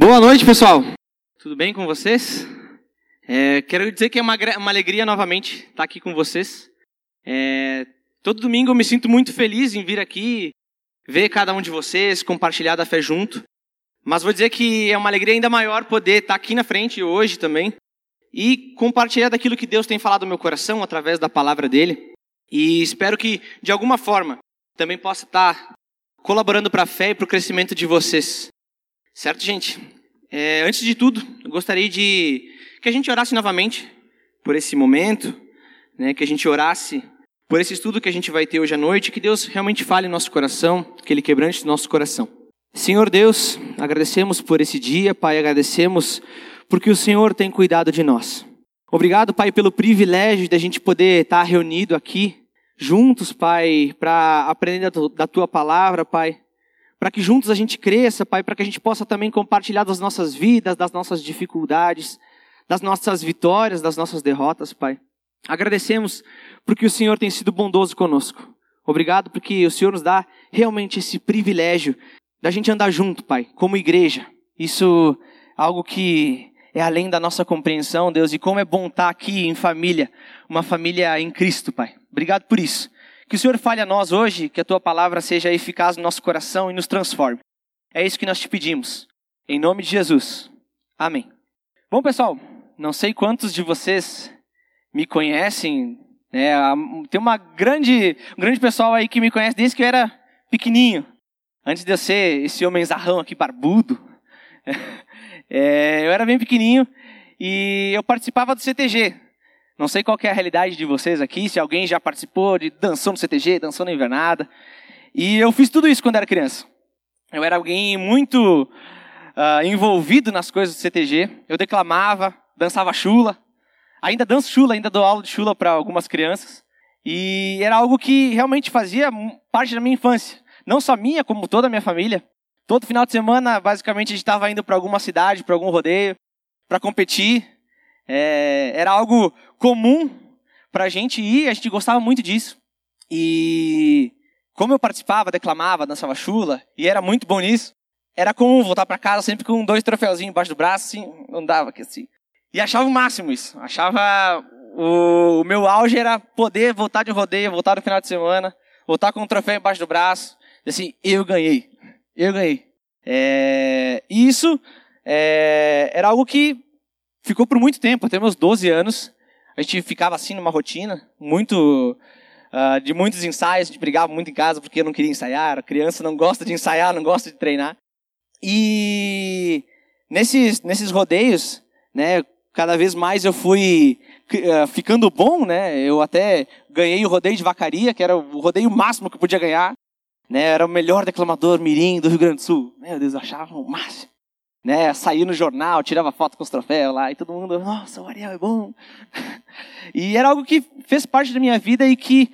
Boa noite, pessoal. Tudo bem com vocês? É, quero dizer que é uma, uma alegria novamente estar aqui com vocês. É, todo domingo eu me sinto muito feliz em vir aqui, ver cada um de vocês, compartilhar da fé junto. Mas vou dizer que é uma alegria ainda maior poder estar aqui na frente hoje também e compartilhar daquilo que Deus tem falado no meu coração através da palavra dele. E espero que, de alguma forma, também possa estar colaborando para a fé e para o crescimento de vocês. Certo, gente? É, antes de tudo, eu gostaria de que a gente orasse novamente por esse momento, né, que a gente orasse por esse estudo que a gente vai ter hoje à noite, que Deus realmente fale em nosso coração, que Ele quebrante nosso coração. Senhor Deus, agradecemos por esse dia, Pai, agradecemos porque o Senhor tem cuidado de nós. Obrigado, Pai, pelo privilégio de a gente poder estar reunido aqui, juntos, Pai, para aprender da Tua palavra, Pai para que juntos a gente cresça, Pai, para que a gente possa também compartilhar das nossas vidas, das nossas dificuldades, das nossas vitórias, das nossas derrotas, Pai. Agradecemos porque o Senhor tem sido bondoso conosco. Obrigado porque o Senhor nos dá realmente esse privilégio da gente andar junto, Pai, como igreja. Isso é algo que é além da nossa compreensão, Deus, e como é bom estar aqui em família, uma família em Cristo, Pai. Obrigado por isso. Que o Senhor fale a nós hoje, que a tua palavra seja eficaz no nosso coração e nos transforme. É isso que nós te pedimos. Em nome de Jesus. Amém. Bom, pessoal, não sei quantos de vocês me conhecem. Né? Tem uma grande, um grande pessoal aí que me conhece desde que eu era pequenininho. Antes de eu ser esse homem zarrão aqui, barbudo. É, eu era bem pequenininho e eu participava do CTG, não sei qual é a realidade de vocês aqui, se alguém já participou de dançou no CTG, dançou na invernada. E eu fiz tudo isso quando era criança. Eu era alguém muito uh, envolvido nas coisas do CTG. Eu declamava, dançava chula. Ainda danço chula, ainda dou aula de chula para algumas crianças. E era algo que realmente fazia parte da minha infância. Não só minha, como toda a minha família. Todo final de semana, basicamente, a gente estava indo para alguma cidade, para algum rodeio, para competir. É, era algo comum para a gente ir, a gente gostava muito disso. E como eu participava, declamava, dançava chula, e era muito bom nisso, era comum voltar para casa sempre com dois troféuzinhos embaixo do braço, assim, andava aqui assim. E achava o máximo isso. Achava o, o meu auge era poder voltar de rodeio, voltar no final de semana, voltar com um troféu embaixo do braço, e assim, eu ganhei, eu ganhei. É, isso é, era algo que ficou por muito tempo, até meus 12 anos. A gente ficava assim numa rotina, muito uh, de muitos ensaios, a gente brigava muito em casa porque eu não queria ensaiar. A criança não gosta de ensaiar, não gosta de treinar. E nesses, nesses rodeios, né, cada vez mais eu fui uh, ficando bom, né? Eu até ganhei o rodeio de vacaria, que era o rodeio máximo que eu podia ganhar. Né? Era o melhor declamador mirim do Rio Grande do Sul. Meu Deus, eu achava o máximo né, saía no jornal, tirava foto com os troféus lá, e todo mundo, nossa, o Ariel é bom. e era algo que fez parte da minha vida e que,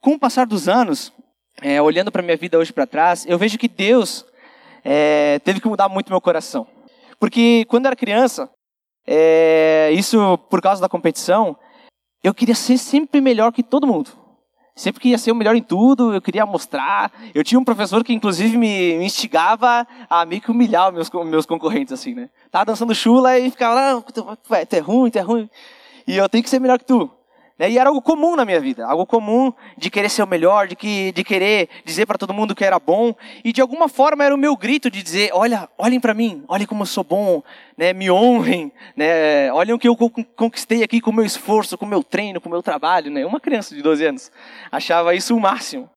com o passar dos anos, é, olhando para minha vida hoje para trás, eu vejo que Deus é, teve que mudar muito meu coração. Porque quando eu era criança, é, isso por causa da competição, eu queria ser sempre melhor que todo mundo. Sempre queria ser o melhor em tudo, eu queria mostrar. Eu tinha um professor que, inclusive, me instigava a meio que humilhar os meus, meus concorrentes, assim, né? Tava dançando chula e ficava, não, tu é ruim, tu é ruim. E eu tenho que ser melhor que tu. Né? E era algo comum na minha vida, algo comum de querer ser o melhor, de, que, de querer dizer para todo mundo que era bom. E de alguma forma era o meu grito de dizer: olha, olhem para mim, olhem como eu sou bom, né? me honrem, né? olhem o que eu conquistei aqui com o meu esforço, com o meu treino, com o meu trabalho. Né? Uma criança de 12 anos achava isso o máximo.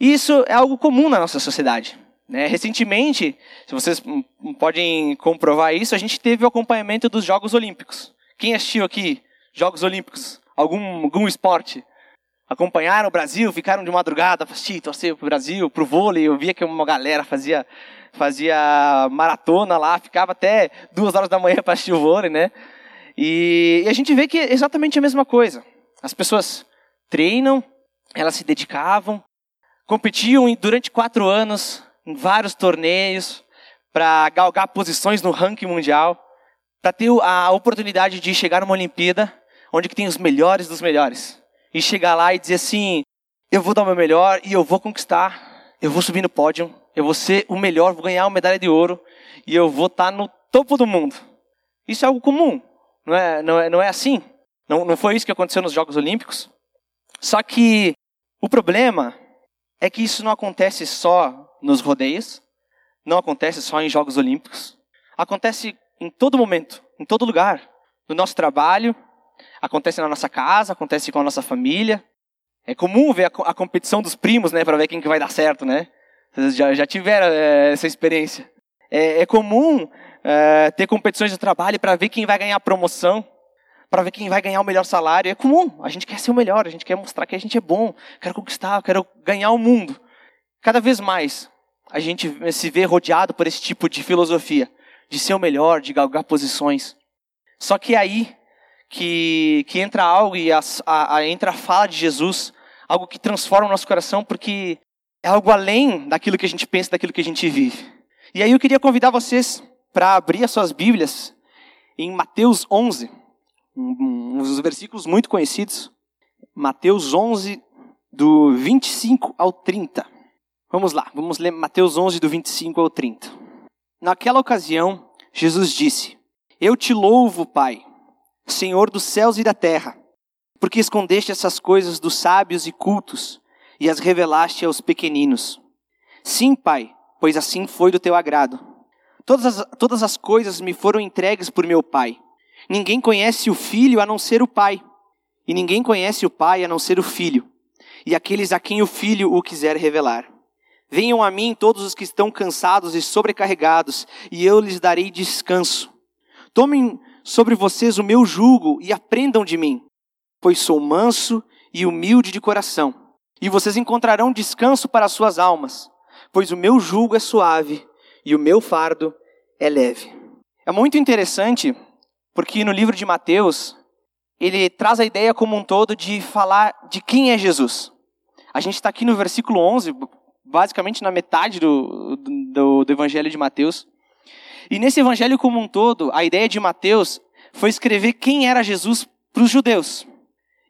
E isso é algo comum na nossa sociedade. Né? Recentemente, se vocês podem comprovar isso, a gente teve o acompanhamento dos Jogos Olímpicos. Quem assistiu aqui Jogos Olímpicos? Algum, algum esporte. Acompanharam o Brasil, ficaram de madrugada, assistir, torcer pro Brasil, pro vôlei. Eu via que uma galera fazia, fazia maratona lá, ficava até duas horas da manhã para assistir o vôlei, né? E, e a gente vê que é exatamente a mesma coisa. As pessoas treinam, elas se dedicavam, competiam durante quatro anos em vários torneios para galgar posições no ranking mundial, para ter a oportunidade de chegar numa Olimpíada onde que tem os melhores dos melhores. E chegar lá e dizer assim, eu vou dar o meu melhor e eu vou conquistar, eu vou subir no pódio, eu vou ser o melhor, vou ganhar uma medalha de ouro e eu vou estar tá no topo do mundo. Isso é algo comum, não é, não é, não é assim? Não, não foi isso que aconteceu nos Jogos Olímpicos? Só que o problema é que isso não acontece só nos rodeios, não acontece só em Jogos Olímpicos. Acontece em todo momento, em todo lugar. No nosso trabalho, acontece na nossa casa, acontece com a nossa família. É comum ver a, a competição dos primos, né, para ver quem que vai dar certo, né? Vocês já, já tiveram é, essa experiência. É, é comum é, ter competições de trabalho para ver quem vai ganhar a promoção, para ver quem vai ganhar o melhor salário. É comum. A gente quer ser o melhor, a gente quer mostrar que a gente é bom, quero conquistar, quero ganhar o mundo. Cada vez mais a gente se vê rodeado por esse tipo de filosofia, de ser o melhor, de galgar posições. Só que aí que, que entra algo e a, a, a, entra a fala de Jesus, algo que transforma o nosso coração, porque é algo além daquilo que a gente pensa, daquilo que a gente vive. E aí eu queria convidar vocês para abrir as suas Bíblias em Mateus 11, um, um dos versículos muito conhecidos. Mateus 11, do 25 ao 30. Vamos lá, vamos ler Mateus 11, do 25 ao 30. Naquela ocasião, Jesus disse: Eu te louvo, Pai, Senhor dos céus e da terra, porque escondeste essas coisas dos sábios e cultos e as revelaste aos pequeninos. Sim, Pai, pois assim foi do teu agrado. Todas as, todas as coisas me foram entregues por meu Pai. Ninguém conhece o Filho a não ser o Pai, e ninguém conhece o Pai a não ser o Filho, e aqueles a quem o Filho o quiser revelar. Venham a mim todos os que estão cansados e sobrecarregados, e eu lhes darei descanso. Tomem sobre vocês o meu jugo e aprendam de mim, pois sou manso e humilde de coração, e vocês encontrarão descanso para as suas almas, pois o meu jugo é suave e o meu fardo é leve. É muito interessante porque no livro de Mateus ele traz a ideia como um todo de falar de quem é Jesus. A gente está aqui no versículo 11, basicamente na metade do, do, do Evangelho de Mateus. E nesse Evangelho como um todo, a ideia de Mateus foi escrever quem era Jesus para os judeus.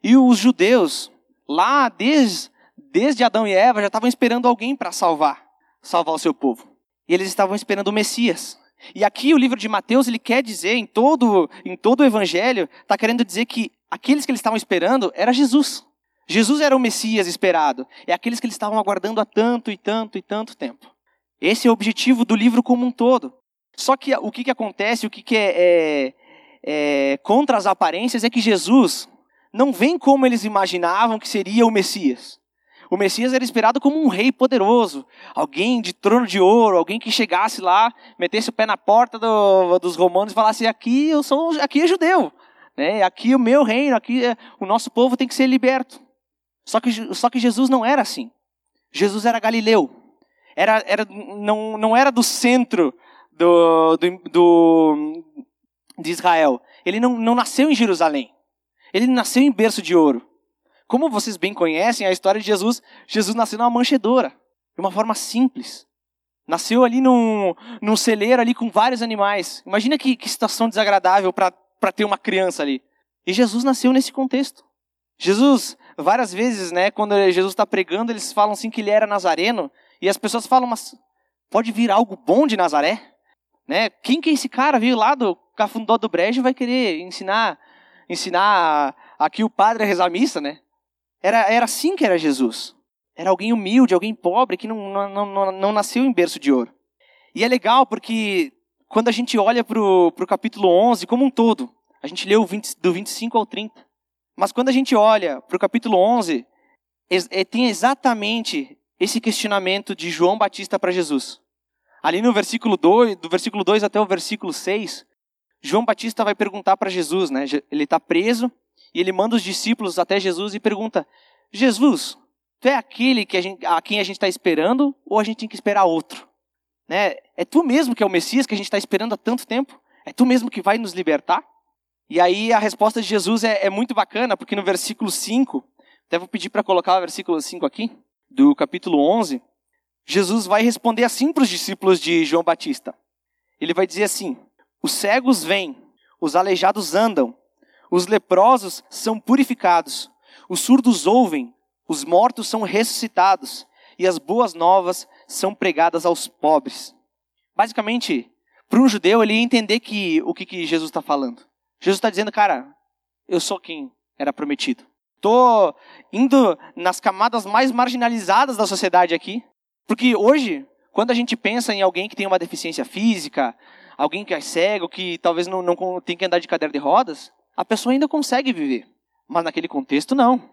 E os judeus, lá desde, desde Adão e Eva, já estavam esperando alguém para salvar, salvar o seu povo. E eles estavam esperando o Messias. E aqui o livro de Mateus, ele quer dizer, em todo, em todo o Evangelho, está querendo dizer que aqueles que eles estavam esperando era Jesus. Jesus era o Messias esperado. É aqueles que eles estavam aguardando há tanto e tanto e tanto tempo. Esse é o objetivo do livro como um todo. Só que o que, que acontece, o que, que é, é, é contra as aparências, é que Jesus não vem como eles imaginavam que seria o Messias. O Messias era esperado como um rei poderoso, alguém de trono de ouro, alguém que chegasse lá, metesse o pé na porta do, dos romanos e falasse: aqui eu sou, aqui é judeu, né? Aqui é o meu reino, aqui é, o nosso povo tem que ser liberto. Só que, só que Jesus não era assim. Jesus era galileu. Era, era, não, não era do centro do, do, do, de Israel. Ele não, não nasceu em Jerusalém. Ele nasceu em berço de ouro. Como vocês bem conhecem a história de Jesus, Jesus nasceu numa manchedora, de uma forma simples. Nasceu ali num, num celeiro ali com vários animais. Imagina que, que situação desagradável para ter uma criança ali. E Jesus nasceu nesse contexto. Jesus várias vezes, né, quando Jesus está pregando, eles falam assim que ele era nazareno, e as pessoas falam, mas pode vir algo bom de Nazaré? Né? Quem que é esse cara? Veio lá do Cafundó do Brejo vai querer ensinar ensinar aqui o padre a rezar a missa, né? Era, era assim que era Jesus. Era alguém humilde, alguém pobre, que não, não, não, não nasceu em berço de ouro. E é legal porque quando a gente olha para o capítulo 11 como um todo, a gente leu 20, do 25 ao 30. Mas quando a gente olha para o capítulo 11, é, tem exatamente esse questionamento de João Batista para Jesus. Ali no versículo 2, do versículo 2 até o versículo 6, João Batista vai perguntar para Jesus, né? Ele está preso e ele manda os discípulos até Jesus e pergunta: Jesus, tu é aquele que a, gente, a quem a gente está esperando ou a gente tem que esperar outro? Né? É tu mesmo que é o Messias que a gente está esperando há tanto tempo? É tu mesmo que vai nos libertar? E aí a resposta de Jesus é, é muito bacana, porque no versículo 5, até vou pedir para colocar o versículo 5 aqui, do capítulo 11, Jesus vai responder assim para os discípulos de João Batista. Ele vai dizer assim: Os cegos vêm, os aleijados andam, os leprosos são purificados, os surdos ouvem, os mortos são ressuscitados e as boas novas são pregadas aos pobres. Basicamente, para um judeu, ele ia entender que, o que, que Jesus está falando. Jesus está dizendo, cara, eu sou quem era prometido. Estou indo nas camadas mais marginalizadas da sociedade aqui. Porque hoje, quando a gente pensa em alguém que tem uma deficiência física, alguém que é cego, que talvez não, não tem que andar de cadeira de rodas, a pessoa ainda consegue viver. Mas naquele contexto, não.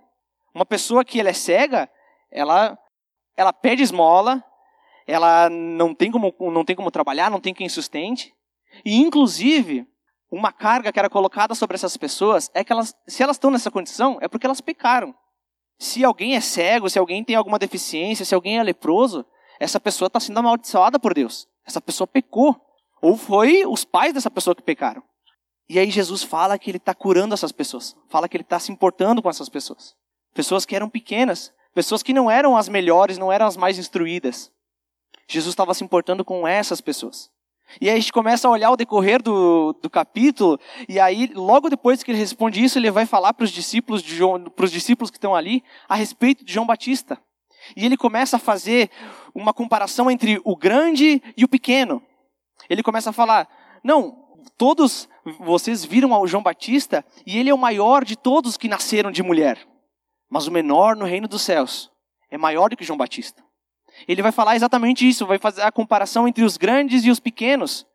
Uma pessoa que ela é cega, ela, ela pede esmola, ela não tem, como, não tem como trabalhar, não tem quem sustente. E, inclusive, uma carga que era colocada sobre essas pessoas é que elas, se elas estão nessa condição, é porque elas pecaram. Se alguém é cego, se alguém tem alguma deficiência, se alguém é leproso, essa pessoa está sendo amaldiçoada por Deus. Essa pessoa pecou. Ou foi os pais dessa pessoa que pecaram. E aí Jesus fala que ele está curando essas pessoas. Fala que ele está se importando com essas pessoas. Pessoas que eram pequenas. Pessoas que não eram as melhores, não eram as mais instruídas. Jesus estava se importando com essas pessoas. E aí a gente começa a olhar o decorrer do, do capítulo, e aí, logo depois que ele responde isso, ele vai falar para os discípulos, para os discípulos que estão ali a respeito de João Batista. E ele começa a fazer uma comparação entre o grande e o pequeno. Ele começa a falar: não, todos vocês viram ao João Batista, e ele é o maior de todos que nasceram de mulher. Mas o menor no reino dos céus é maior do que João Batista. Ele vai falar exatamente isso, vai fazer a comparação entre os grandes e os pequenos.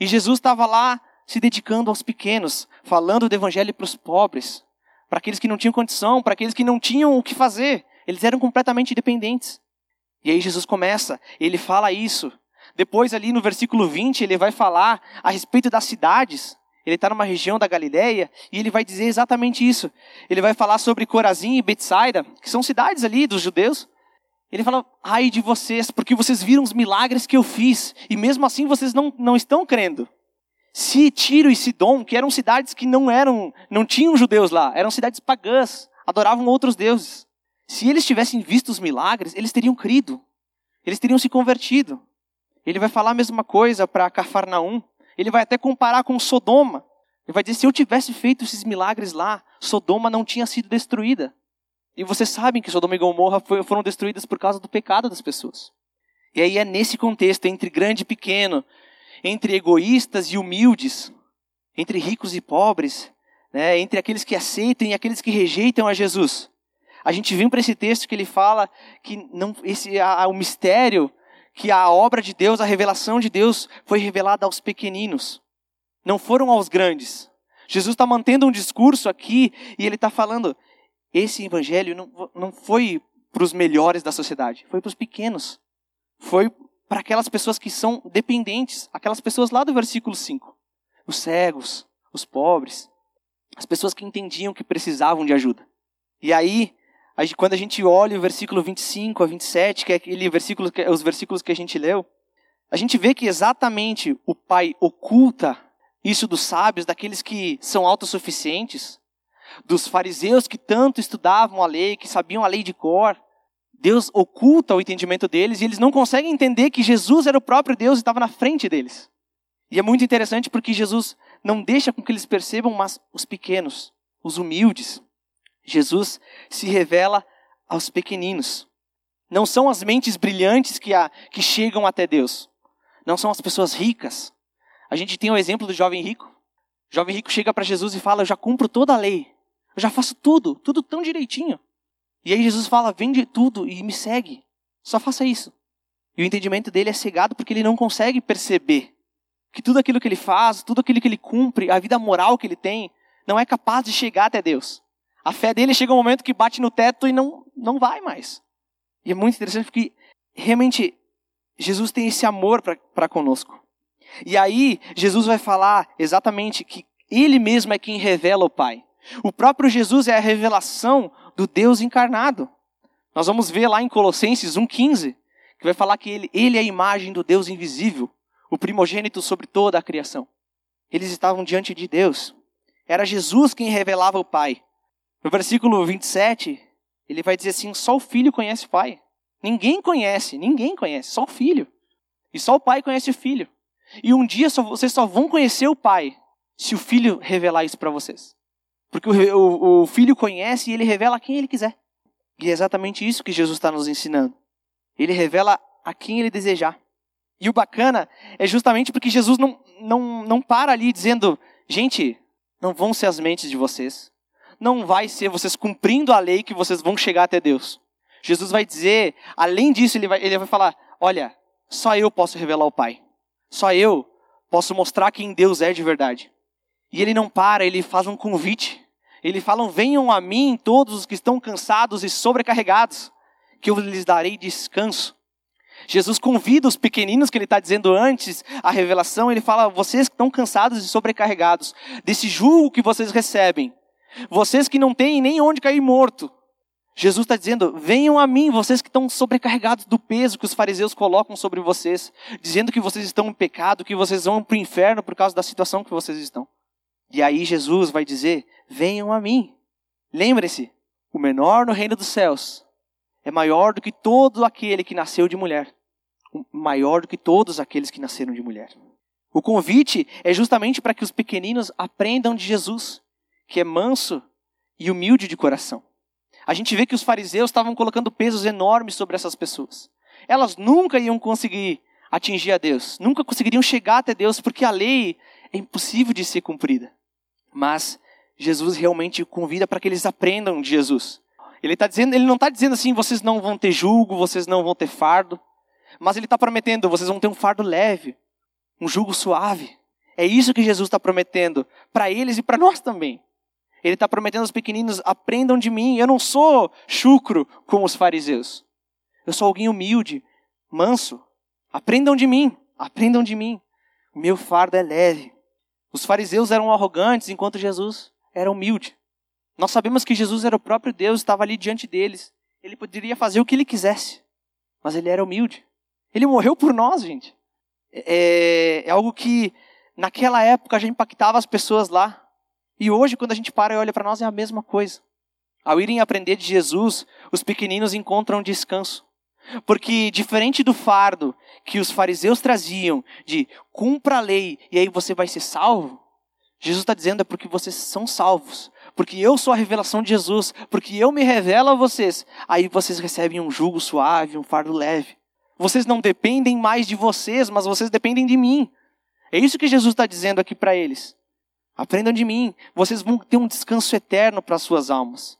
E Jesus estava lá se dedicando aos pequenos, falando do evangelho para os pobres, para aqueles que não tinham condição, para aqueles que não tinham o que fazer. Eles eram completamente dependentes. E aí Jesus começa, ele fala isso. Depois, ali no versículo 20, ele vai falar a respeito das cidades. Ele está numa região da Galileia e ele vai dizer exatamente isso. Ele vai falar sobre Corazim e Betsaida, que são cidades ali dos judeus. Ele fala: ai de vocês, porque vocês viram os milagres que eu fiz, e mesmo assim vocês não, não estão crendo. Se Tiro e Sidom, que eram cidades que não eram, não tinham judeus lá, eram cidades pagãs, adoravam outros deuses. Se eles tivessem visto os milagres, eles teriam crido. Eles teriam se convertido. Ele vai falar a mesma coisa para Cafarnaum. Ele vai até comparar com Sodoma. Ele vai dizer: se eu tivesse feito esses milagres lá, Sodoma não tinha sido destruída. E vocês sabem que Sodoma e Gomorra foram destruídas por causa do pecado das pessoas. E aí é nesse contexto, entre grande e pequeno, entre egoístas e humildes, entre ricos e pobres, né, entre aqueles que aceitam e aqueles que rejeitam a Jesus. A gente vem para esse texto que ele fala que não, esse, a, o mistério, que a obra de Deus, a revelação de Deus foi revelada aos pequeninos, não foram aos grandes. Jesus está mantendo um discurso aqui e ele está falando: esse evangelho não, não foi para os melhores da sociedade, foi para os pequenos. Foi para aquelas pessoas que são dependentes, aquelas pessoas lá do versículo 5. Os cegos, os pobres, as pessoas que entendiam que precisavam de ajuda. E aí, quando a gente olha o versículo 25 a 27, que é aquele versículo, os versículos que a gente leu, a gente vê que exatamente o Pai oculta isso dos sábios, daqueles que são autossuficientes, dos fariseus que tanto estudavam a lei, que sabiam a lei de cor. Deus oculta o entendimento deles e eles não conseguem entender que Jesus era o próprio Deus e estava na frente deles. E é muito interessante porque Jesus não deixa com que eles percebam, mas os pequenos, os humildes. Jesus se revela aos pequeninos. Não são as mentes brilhantes que, a, que chegam até Deus. Não são as pessoas ricas. A gente tem o exemplo do jovem rico. O jovem rico chega para Jesus e fala: Eu já cumpro toda a lei. Eu já faço tudo, tudo tão direitinho. E aí Jesus fala: vende tudo e me segue. Só faça isso. E o entendimento dele é cegado porque ele não consegue perceber que tudo aquilo que ele faz, tudo aquilo que ele cumpre, a vida moral que ele tem, não é capaz de chegar até Deus. A fé dele chega um momento que bate no teto e não, não vai mais. E é muito interessante porque realmente Jesus tem esse amor para conosco. E aí Jesus vai falar exatamente que ele mesmo é quem revela o Pai. O próprio Jesus é a revelação do Deus encarnado. Nós vamos ver lá em Colossenses 1,15, que vai falar que ele, ele é a imagem do Deus invisível, o primogênito sobre toda a criação. Eles estavam diante de Deus. Era Jesus quem revelava o Pai. No versículo 27, ele vai dizer assim: só o filho conhece o Pai. Ninguém conhece, ninguém conhece, só o filho. E só o Pai conhece o filho. E um dia só, vocês só vão conhecer o Pai se o filho revelar isso para vocês. Porque o, o, o filho conhece e ele revela a quem ele quiser. E é exatamente isso que Jesus está nos ensinando. Ele revela a quem ele desejar. E o bacana é justamente porque Jesus não, não, não para ali dizendo, gente, não vão ser as mentes de vocês. Não vai ser vocês cumprindo a lei que vocês vão chegar até Deus. Jesus vai dizer, além disso, ele vai, ele vai falar: olha, só eu posso revelar o Pai. Só eu posso mostrar quem Deus é de verdade. E ele não para, ele faz um convite. Ele fala: venham a mim todos os que estão cansados e sobrecarregados, que eu lhes darei descanso. Jesus convida os pequeninos que ele está dizendo antes a revelação, ele fala: vocês que estão cansados e sobrecarregados desse julgo que vocês recebem, vocês que não têm nem onde cair morto, Jesus está dizendo: venham a mim, vocês que estão sobrecarregados do peso que os fariseus colocam sobre vocês, dizendo que vocês estão em pecado, que vocês vão para o inferno por causa da situação que vocês estão. E aí Jesus vai dizer: venham a mim. Lembre-se, o menor no reino dos céus é maior do que todo aquele que nasceu de mulher, maior do que todos aqueles que nasceram de mulher. O convite é justamente para que os pequeninos aprendam de Jesus, que é manso e humilde de coração. A gente vê que os fariseus estavam colocando pesos enormes sobre essas pessoas. Elas nunca iam conseguir atingir a Deus, nunca conseguiriam chegar até Deus, porque a lei é impossível de ser cumprida. Mas Jesus realmente convida para que eles aprendam de Jesus. Ele, tá dizendo, ele não está dizendo assim, vocês não vão ter julgo, vocês não vão ter fardo. Mas ele está prometendo, vocês vão ter um fardo leve, um jugo suave. É isso que Jesus está prometendo para eles e para nós também. Ele está prometendo aos pequeninos: aprendam de mim. Eu não sou chucro como os fariseus. Eu sou alguém humilde, manso. Aprendam de mim. Aprendam de mim. Meu fardo é leve. Os fariseus eram arrogantes, enquanto Jesus era humilde. Nós sabemos que Jesus era o próprio Deus, estava ali diante deles. Ele poderia fazer o que ele quisesse, mas ele era humilde. Ele morreu por nós, gente. É, é algo que naquela época já impactava as pessoas lá. E hoje, quando a gente para e olha para nós, é a mesma coisa. Ao irem aprender de Jesus, os pequeninos encontram descanso. Porque, diferente do fardo que os fariseus traziam, de cumpra a lei e aí você vai ser salvo, Jesus está dizendo é porque vocês são salvos. Porque eu sou a revelação de Jesus. Porque eu me revelo a vocês. Aí vocês recebem um jugo suave, um fardo leve. Vocês não dependem mais de vocês, mas vocês dependem de mim. É isso que Jesus está dizendo aqui para eles. Aprendam de mim, vocês vão ter um descanso eterno para as suas almas.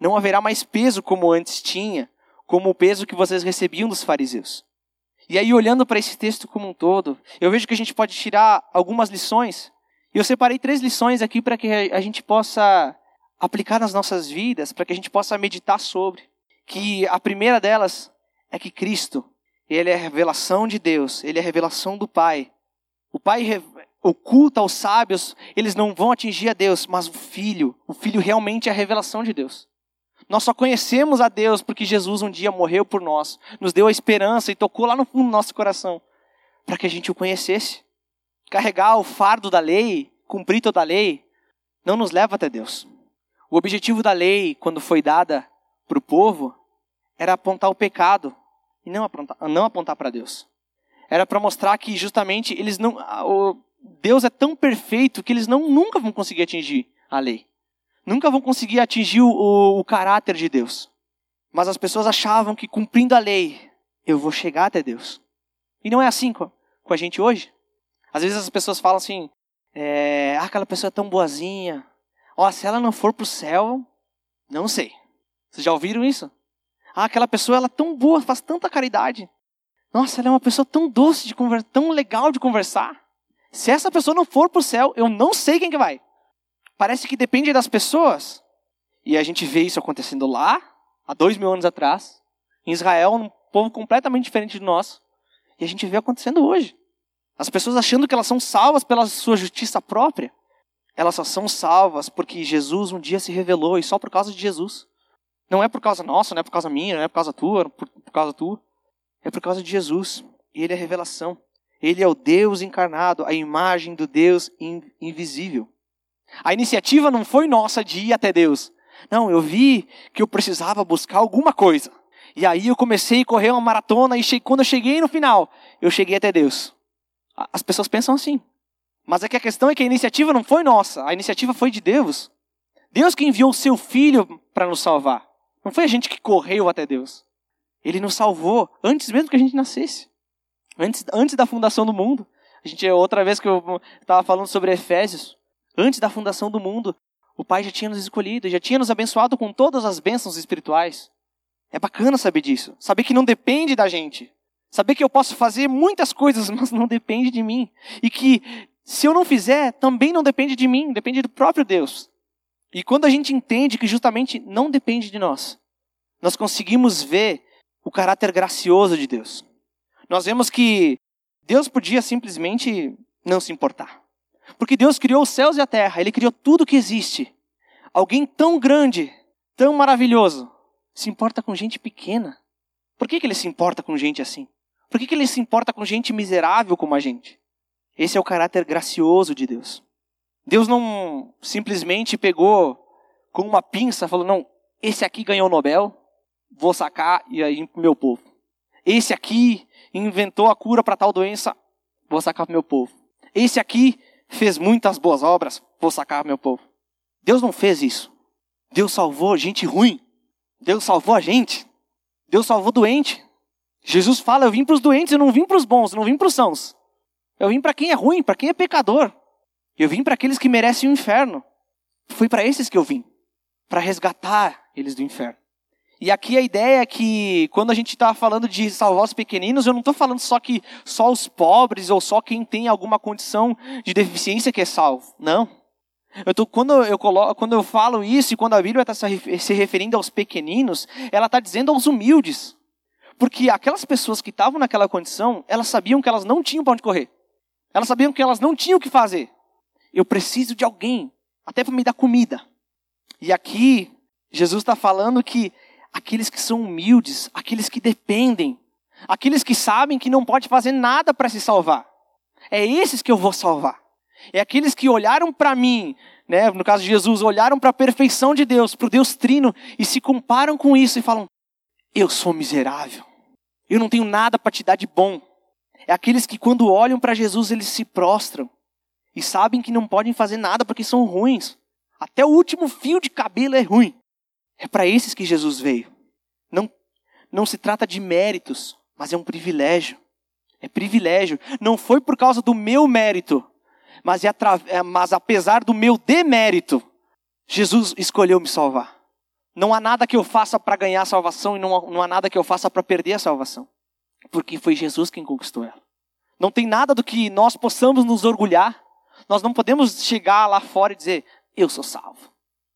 Não haverá mais peso como antes tinha, como o peso que vocês recebiam dos fariseus. E aí, olhando para esse texto como um todo, eu vejo que a gente pode tirar algumas lições. E eu separei três lições aqui para que a gente possa aplicar nas nossas vidas, para que a gente possa meditar sobre. Que a primeira delas é que Cristo, ele é a revelação de Deus, ele é a revelação do Pai. O Pai oculta aos sábios, eles não vão atingir a Deus, mas o Filho, o Filho realmente é a revelação de Deus. Nós só conhecemos a Deus porque Jesus um dia morreu por nós, nos deu a esperança e tocou lá no fundo do nosso coração, para que a gente o conhecesse. Carregar o fardo da lei, cumprir toda a lei, não nos leva até Deus. O objetivo da lei, quando foi dada para o povo, era apontar o pecado e não apontar, não apontar para Deus. Era para mostrar que justamente eles não, Deus é tão perfeito que eles não, nunca vão conseguir atingir a lei. Nunca vão conseguir atingir o, o, caráter de Deus. Mas as pessoas achavam que cumprindo a lei, eu vou chegar até Deus. E não é assim com, com a gente hoje. Às vezes as pessoas falam assim, é, ah, aquela pessoa é tão boazinha. Ó, se ela não for para o céu, não sei. Vocês já ouviram isso? Ah, aquela pessoa ela é tão boa, faz tanta caridade. Nossa, ela é uma pessoa tão doce de conversar, tão legal de conversar. Se essa pessoa não for para o céu, eu não sei quem que vai. Parece que depende das pessoas. E a gente vê isso acontecendo lá, há dois mil anos atrás, em Israel, um povo completamente diferente de nós. E a gente vê acontecendo hoje. As pessoas achando que elas são salvas pela sua justiça própria. Elas só são salvas porque Jesus um dia se revelou e só por causa de Jesus. Não é por causa nossa, não é por causa minha, não é por causa tua, por, por causa tua. É por causa de Jesus. E Ele é revelação. Ele é o Deus encarnado, a imagem do Deus invisível. A iniciativa não foi nossa de ir até Deus. Não, eu vi que eu precisava buscar alguma coisa. E aí eu comecei a correr uma maratona e quando eu cheguei no final, eu cheguei até Deus. As pessoas pensam assim. Mas é que a questão é que a iniciativa não foi nossa, a iniciativa foi de Deus. Deus que enviou o seu filho para nos salvar. Não foi a gente que correu até Deus. Ele nos salvou antes mesmo que a gente nascesse. Antes, antes da fundação do mundo. A gente, outra vez que eu estava falando sobre Efésios, antes da fundação do mundo, o Pai já tinha nos escolhido, já tinha nos abençoado com todas as bênçãos espirituais. É bacana saber disso. Saber que não depende da gente. Saber que eu posso fazer muitas coisas, mas não depende de mim. E que se eu não fizer, também não depende de mim, depende do próprio Deus. E quando a gente entende que justamente não depende de nós, nós conseguimos ver o caráter gracioso de Deus. Nós vemos que Deus podia simplesmente não se importar. Porque Deus criou os céus e a terra, Ele criou tudo que existe. Alguém tão grande, tão maravilhoso, se importa com gente pequena. Por que, que Ele se importa com gente assim? Por que, que Ele se importa com gente miserável como a gente? Esse é o caráter gracioso de Deus. Deus não simplesmente pegou com uma pinça, falou: não, esse aqui ganhou o Nobel, vou sacar e aí pro meu povo. Esse aqui inventou a cura para tal doença, vou sacar pro meu povo. Esse aqui fez muitas boas obras, vou sacar meu povo. Deus não fez isso. Deus salvou gente ruim. Deus salvou a gente. Deus salvou doente. Jesus fala: Eu vim para os doentes, eu não vim para os bons, eu não vim para os sãos. Eu vim para quem é ruim, para quem é pecador. Eu vim para aqueles que merecem o inferno. Foi para esses que eu vim, para resgatar eles do inferno. E aqui a ideia é que quando a gente está falando de salvar os pequeninos, eu não estou falando só que só os pobres ou só quem tem alguma condição de deficiência que é salvo. Não. Eu tô, quando, eu coloco, quando eu falo isso e quando a Bíblia está se referindo aos pequeninos, ela está dizendo aos humildes. Porque aquelas pessoas que estavam naquela condição, elas sabiam que elas não tinham para onde correr. Elas sabiam que elas não tinham o que fazer. Eu preciso de alguém, até para me dar comida. E aqui, Jesus está falando que aqueles que são humildes, aqueles que dependem, aqueles que sabem que não pode fazer nada para se salvar, é esses que eu vou salvar. É aqueles que olharam para mim, né, no caso de Jesus, olharam para a perfeição de Deus, para o Deus trino, e se comparam com isso e falam: Eu sou miserável, eu não tenho nada para te dar de bom. É aqueles que, quando olham para Jesus, eles se prostram e sabem que não podem fazer nada porque são ruins. Até o último fio de cabelo é ruim. É para esses que Jesus veio. Não, não se trata de méritos, mas é um privilégio. É privilégio. Não foi por causa do meu mérito, mas, é, é mas apesar do meu demérito, Jesus escolheu me salvar. Não há nada que eu faça para ganhar a salvação e não há, não há nada que eu faça para perder a salvação. Porque foi Jesus quem conquistou ela. Não tem nada do que nós possamos nos orgulhar. Nós não podemos chegar lá fora e dizer, eu sou salvo.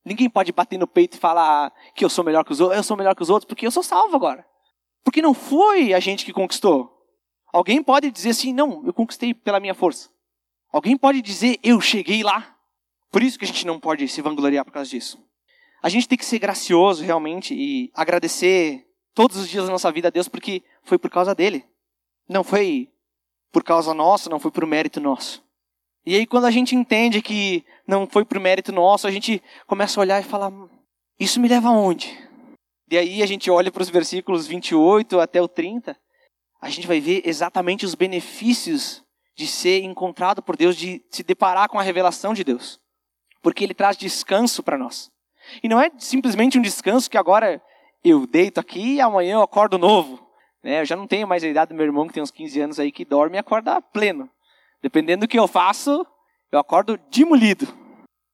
Ninguém pode bater no peito e falar que eu sou melhor que os outros, eu sou melhor que os outros, porque eu sou salvo agora. Porque não foi a gente que conquistou. Alguém pode dizer assim, não, eu conquistei pela minha força. Alguém pode dizer, eu cheguei lá. Por isso que a gente não pode se vangloriar por causa disso. A gente tem que ser gracioso realmente e agradecer todos os dias da nossa vida a Deus porque foi por causa dele. Não foi por causa nossa, não foi por mérito nosso. E aí, quando a gente entende que não foi por mérito nosso, a gente começa a olhar e falar: isso me leva aonde? E aí a gente olha para os versículos 28 até o 30, a gente vai ver exatamente os benefícios de ser encontrado por Deus, de se deparar com a revelação de Deus. Porque ele traz descanso para nós. E não é simplesmente um descanso que agora eu deito aqui e amanhã eu acordo novo. Né? Eu já não tenho mais a idade do meu irmão, que tem uns 15 anos aí, que dorme e acorda pleno. Dependendo do que eu faço, eu acordo demolido.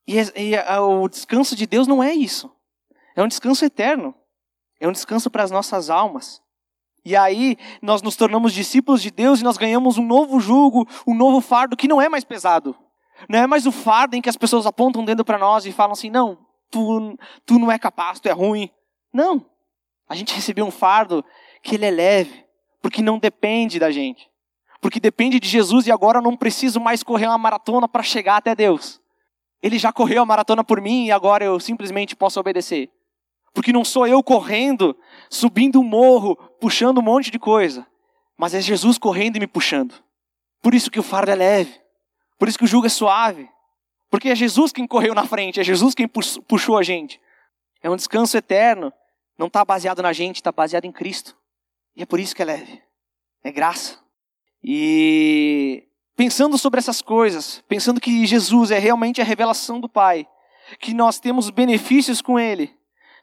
E, e a, o descanso de Deus não é isso. É um descanso eterno. É um descanso para as nossas almas. E aí nós nos tornamos discípulos de Deus e nós ganhamos um novo jugo, um novo fardo que não é mais pesado. Não é mais o fardo em que as pessoas apontam o dedo para nós e falam assim: não, tu, tu não é capaz, tu é ruim. Não. A gente recebeu um fardo que ele é leve, porque não depende da gente porque depende de Jesus e agora eu não preciso mais correr uma maratona para chegar até Deus. Ele já correu a maratona por mim e agora eu simplesmente posso obedecer. Porque não sou eu correndo, subindo um morro, puxando um monte de coisa, mas é Jesus correndo e me puxando. Por isso que o fardo é leve. Por isso que o jugo é suave. Porque é Jesus quem correu na frente, é Jesus quem puxou a gente. É um descanso eterno. Não está baseado na gente, está baseado em Cristo. E é por isso que é leve. É graça. E pensando sobre essas coisas, pensando que Jesus é realmente a revelação do Pai, que nós temos benefícios com Ele,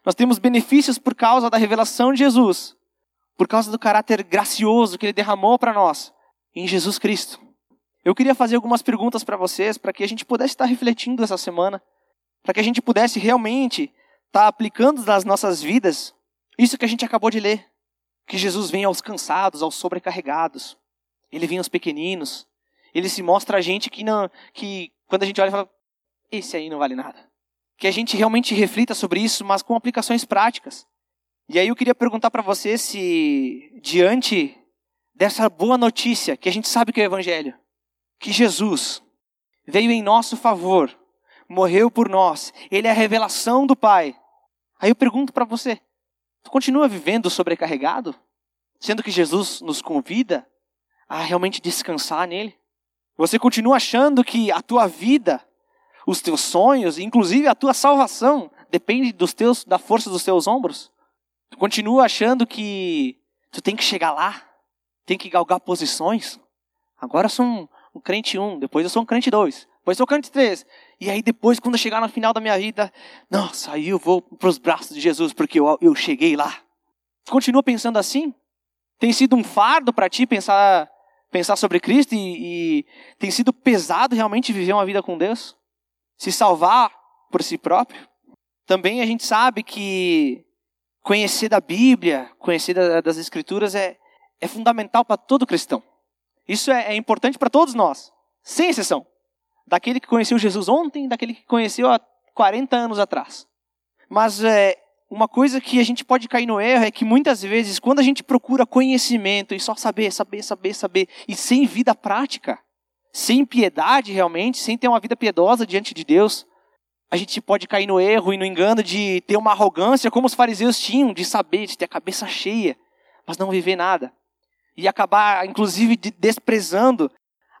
nós temos benefícios por causa da revelação de Jesus, por causa do caráter gracioso que Ele derramou para nós, em Jesus Cristo. Eu queria fazer algumas perguntas para vocês, para que a gente pudesse estar refletindo essa semana, para que a gente pudesse realmente estar aplicando nas nossas vidas isso que a gente acabou de ler. Que Jesus vem aos cansados, aos sobrecarregados. Ele vem aos pequeninos. Ele se mostra a gente que não, que quando a gente olha fala, esse aí não vale nada. Que a gente realmente reflita sobre isso, mas com aplicações práticas. E aí eu queria perguntar para você se diante dessa boa notícia, que a gente sabe que é o evangelho, que Jesus veio em nosso favor, morreu por nós, ele é a revelação do Pai. Aí eu pergunto para você, tu continua vivendo sobrecarregado? Sendo que Jesus nos convida a realmente descansar nele? Você continua achando que a tua vida, os teus sonhos, inclusive a tua salvação, depende dos teus, da força dos teus ombros? Tu continua achando que tu tem que chegar lá, tem que galgar posições? Agora eu sou um, um crente um, depois eu sou um crente dois, depois eu sou um crente três. E aí depois, quando eu chegar no final da minha vida, nossa, aí eu vou para os braços de Jesus porque eu, eu cheguei lá. Tu continua pensando assim? Tem sido um fardo para ti pensar pensar sobre Cristo e, e tem sido pesado realmente viver uma vida com Deus? Se salvar por si próprio? Também a gente sabe que conhecer da Bíblia, conhecer das Escrituras é, é fundamental para todo cristão. Isso é, é importante para todos nós, sem exceção. Daquele que conheceu Jesus ontem, daquele que conheceu há 40 anos atrás. Mas é, uma coisa que a gente pode cair no erro é que muitas vezes, quando a gente procura conhecimento e só saber, saber, saber, saber, e sem vida prática, sem piedade realmente, sem ter uma vida piedosa diante de Deus, a gente pode cair no erro e no engano de ter uma arrogância como os fariseus tinham, de saber, de ter a cabeça cheia, mas não viver nada. E acabar, inclusive, desprezando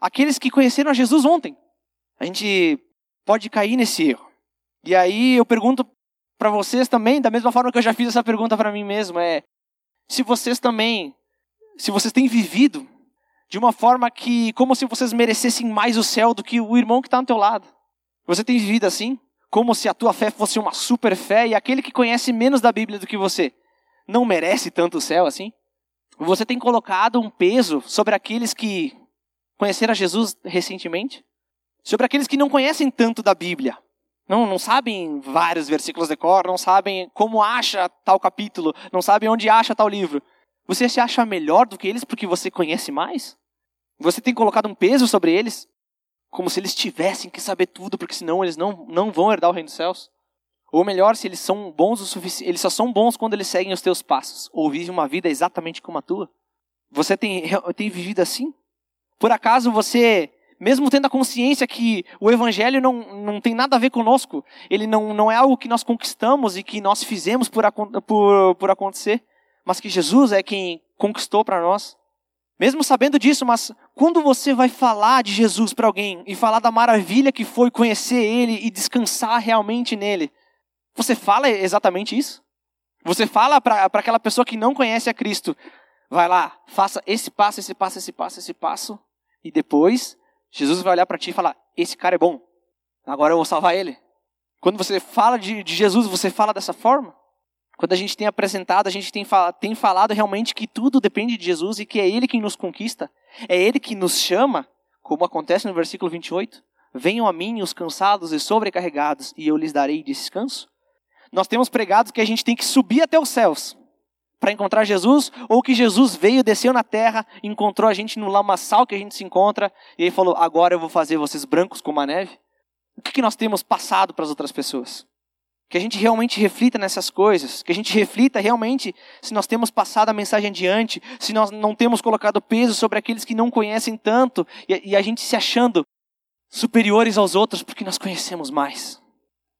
aqueles que conheceram a Jesus ontem. A gente pode cair nesse erro. E aí eu pergunto para vocês também, da mesma forma que eu já fiz essa pergunta para mim mesmo, é se vocês também, se vocês têm vivido de uma forma que, como se vocês merecessem mais o céu do que o irmão que está ao teu lado. Você tem vivido assim? Como se a tua fé fosse uma super fé e aquele que conhece menos da Bíblia do que você não merece tanto o céu assim? Você tem colocado um peso sobre aqueles que conheceram Jesus recentemente? Sobre aqueles que não conhecem tanto da Bíblia? Não, não sabem vários versículos de cor, não sabem como acha tal capítulo, não sabem onde acha tal livro. Você se acha melhor do que eles porque você conhece mais? Você tem colocado um peso sobre eles, como se eles tivessem que saber tudo, porque senão eles não, não vão herdar o reino dos céus? Ou melhor, se eles são bons o suficiente, eles só são bons quando eles seguem os teus passos, ou vivem uma vida exatamente como a tua. Você tem, tem vivido assim? Por acaso você mesmo tendo a consciência que o evangelho não, não tem nada a ver conosco, ele não, não é algo que nós conquistamos e que nós fizemos por, por, por acontecer, mas que Jesus é quem conquistou para nós. Mesmo sabendo disso, mas quando você vai falar de Jesus para alguém e falar da maravilha que foi conhecer Ele e descansar realmente nele, você fala exatamente isso? Você fala para aquela pessoa que não conhece a Cristo, vai lá, faça esse passo, esse passo, esse passo, esse passo, e depois Jesus vai olhar para ti e falar: Esse cara é bom, agora eu vou salvar ele. Quando você fala de, de Jesus, você fala dessa forma? Quando a gente tem apresentado, a gente tem, tem falado realmente que tudo depende de Jesus e que é Ele quem nos conquista, é Ele que nos chama, como acontece no versículo 28. Venham a mim os cansados e sobrecarregados, e eu lhes darei descanso. Nós temos pregado que a gente tem que subir até os céus para encontrar Jesus, ou que Jesus veio, desceu na terra, encontrou a gente no lamaçal que a gente se encontra, e aí falou: agora eu vou fazer vocês brancos como a neve? O que, que nós temos passado para as outras pessoas? Que a gente realmente reflita nessas coisas, que a gente reflita realmente se nós temos passado a mensagem adiante, se nós não temos colocado peso sobre aqueles que não conhecem tanto, e, e a gente se achando superiores aos outros porque nós conhecemos mais.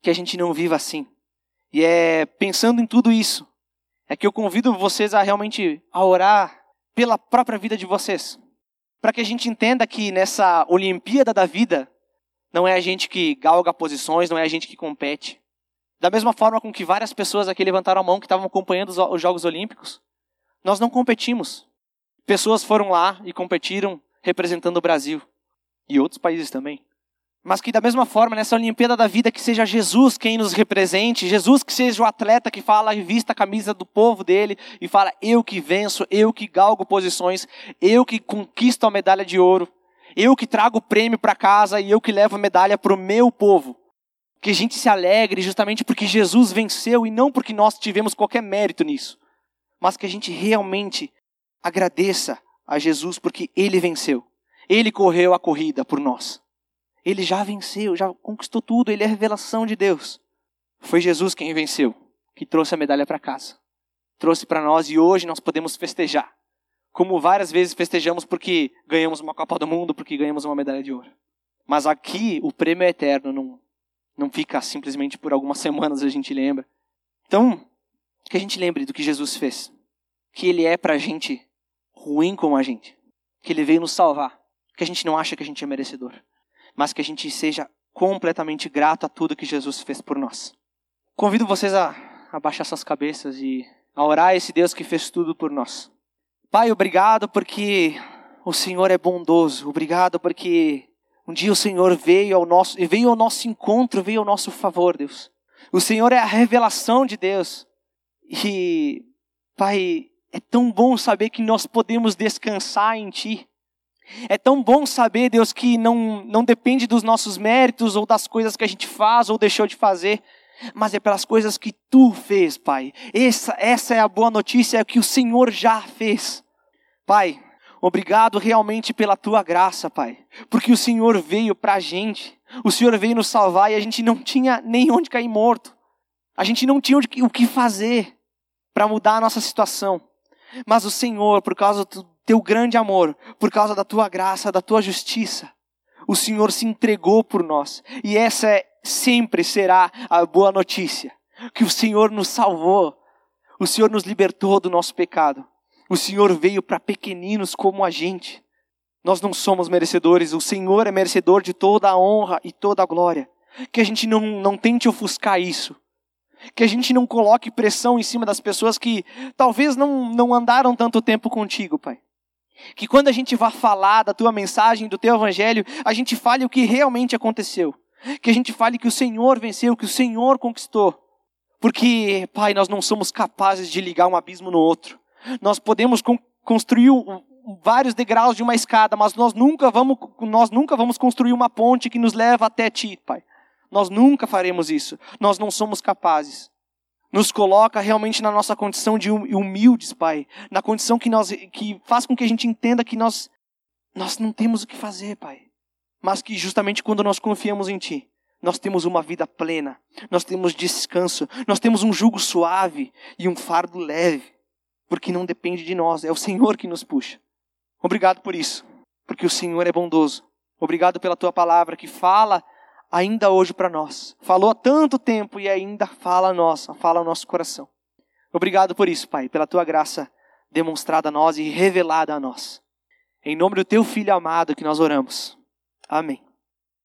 Que a gente não viva assim. E é pensando em tudo isso é que eu convido vocês a realmente a orar pela própria vida de vocês. Para que a gente entenda que nessa Olimpíada da vida, não é a gente que galga posições, não é a gente que compete. Da mesma forma com que várias pessoas aqui levantaram a mão que estavam acompanhando os Jogos Olímpicos, nós não competimos. Pessoas foram lá e competiram representando o Brasil e outros países também. Mas que da mesma forma, nessa Olimpíada da vida, que seja Jesus quem nos represente, Jesus que seja o atleta que fala e vista a camisa do povo dele e fala: eu que venço, eu que galgo posições, eu que conquisto a medalha de ouro, eu que trago o prêmio para casa e eu que levo a medalha para o meu povo. Que a gente se alegre justamente porque Jesus venceu e não porque nós tivemos qualquer mérito nisso, mas que a gente realmente agradeça a Jesus porque ele venceu. Ele correu a corrida por nós. Ele já venceu, já conquistou tudo, ele é a revelação de Deus. Foi Jesus quem venceu, que trouxe a medalha para casa. Trouxe para nós e hoje nós podemos festejar. Como várias vezes festejamos porque ganhamos uma Copa do Mundo, porque ganhamos uma medalha de ouro. Mas aqui o prêmio é eterno, não, não fica simplesmente por algumas semanas a gente lembra. Então, que a gente lembre do que Jesus fez. Que ele é para a gente ruim como a gente. Que ele veio nos salvar. Que a gente não acha que a gente é merecedor mas que a gente seja completamente grato a tudo que Jesus fez por nós. Convido vocês a abaixar suas cabeças e a orar a esse Deus que fez tudo por nós. Pai, obrigado porque o Senhor é bondoso. Obrigado porque um dia o Senhor veio ao nosso, veio ao nosso encontro, veio ao nosso favor, Deus. O Senhor é a revelação de Deus. E, Pai, é tão bom saber que nós podemos descansar em Ti. É tão bom saber, Deus, que não, não depende dos nossos méritos ou das coisas que a gente faz ou deixou de fazer, mas é pelas coisas que Tu fez, Pai. Essa, essa é a boa notícia, é que o Senhor já fez. Pai, obrigado realmente pela Tua graça, Pai, porque o Senhor veio para a gente, o Senhor veio nos salvar e a gente não tinha nem onde cair morto, a gente não tinha o que fazer para mudar a nossa situação. Mas o Senhor, por causa do teu grande amor, por causa da tua graça, da tua justiça, o Senhor se entregou por nós. E essa é, sempre será a boa notícia: que o Senhor nos salvou, o Senhor nos libertou do nosso pecado. O Senhor veio para pequeninos como a gente. Nós não somos merecedores, o Senhor é merecedor de toda a honra e toda a glória. Que a gente não, não tente ofuscar isso, que a gente não coloque pressão em cima das pessoas que talvez não, não andaram tanto tempo contigo, Pai. Que quando a gente vá falar da tua mensagem, do teu evangelho, a gente fale o que realmente aconteceu. Que a gente fale que o Senhor venceu, que o Senhor conquistou. Porque, Pai, nós não somos capazes de ligar um abismo no outro. Nós podemos con construir vários degraus de uma escada, mas nós nunca vamos, nós nunca vamos construir uma ponte que nos leva até Ti, Pai. Nós nunca faremos isso. Nós não somos capazes. Nos coloca realmente na nossa condição de hum, humildes, Pai. Na condição que, nós, que faz com que a gente entenda que nós, nós não temos o que fazer, Pai. Mas que justamente quando nós confiamos em Ti, nós temos uma vida plena, nós temos descanso, nós temos um jugo suave e um fardo leve, porque não depende de nós, é o Senhor que nos puxa. Obrigado por isso, porque o Senhor é bondoso. Obrigado pela tua palavra que fala ainda hoje para nós. Falou há tanto tempo e ainda fala a nós, fala ao nosso coração. Obrigado por isso, Pai, pela tua graça demonstrada a nós e revelada a nós. Em nome do teu filho amado que nós oramos. Amém.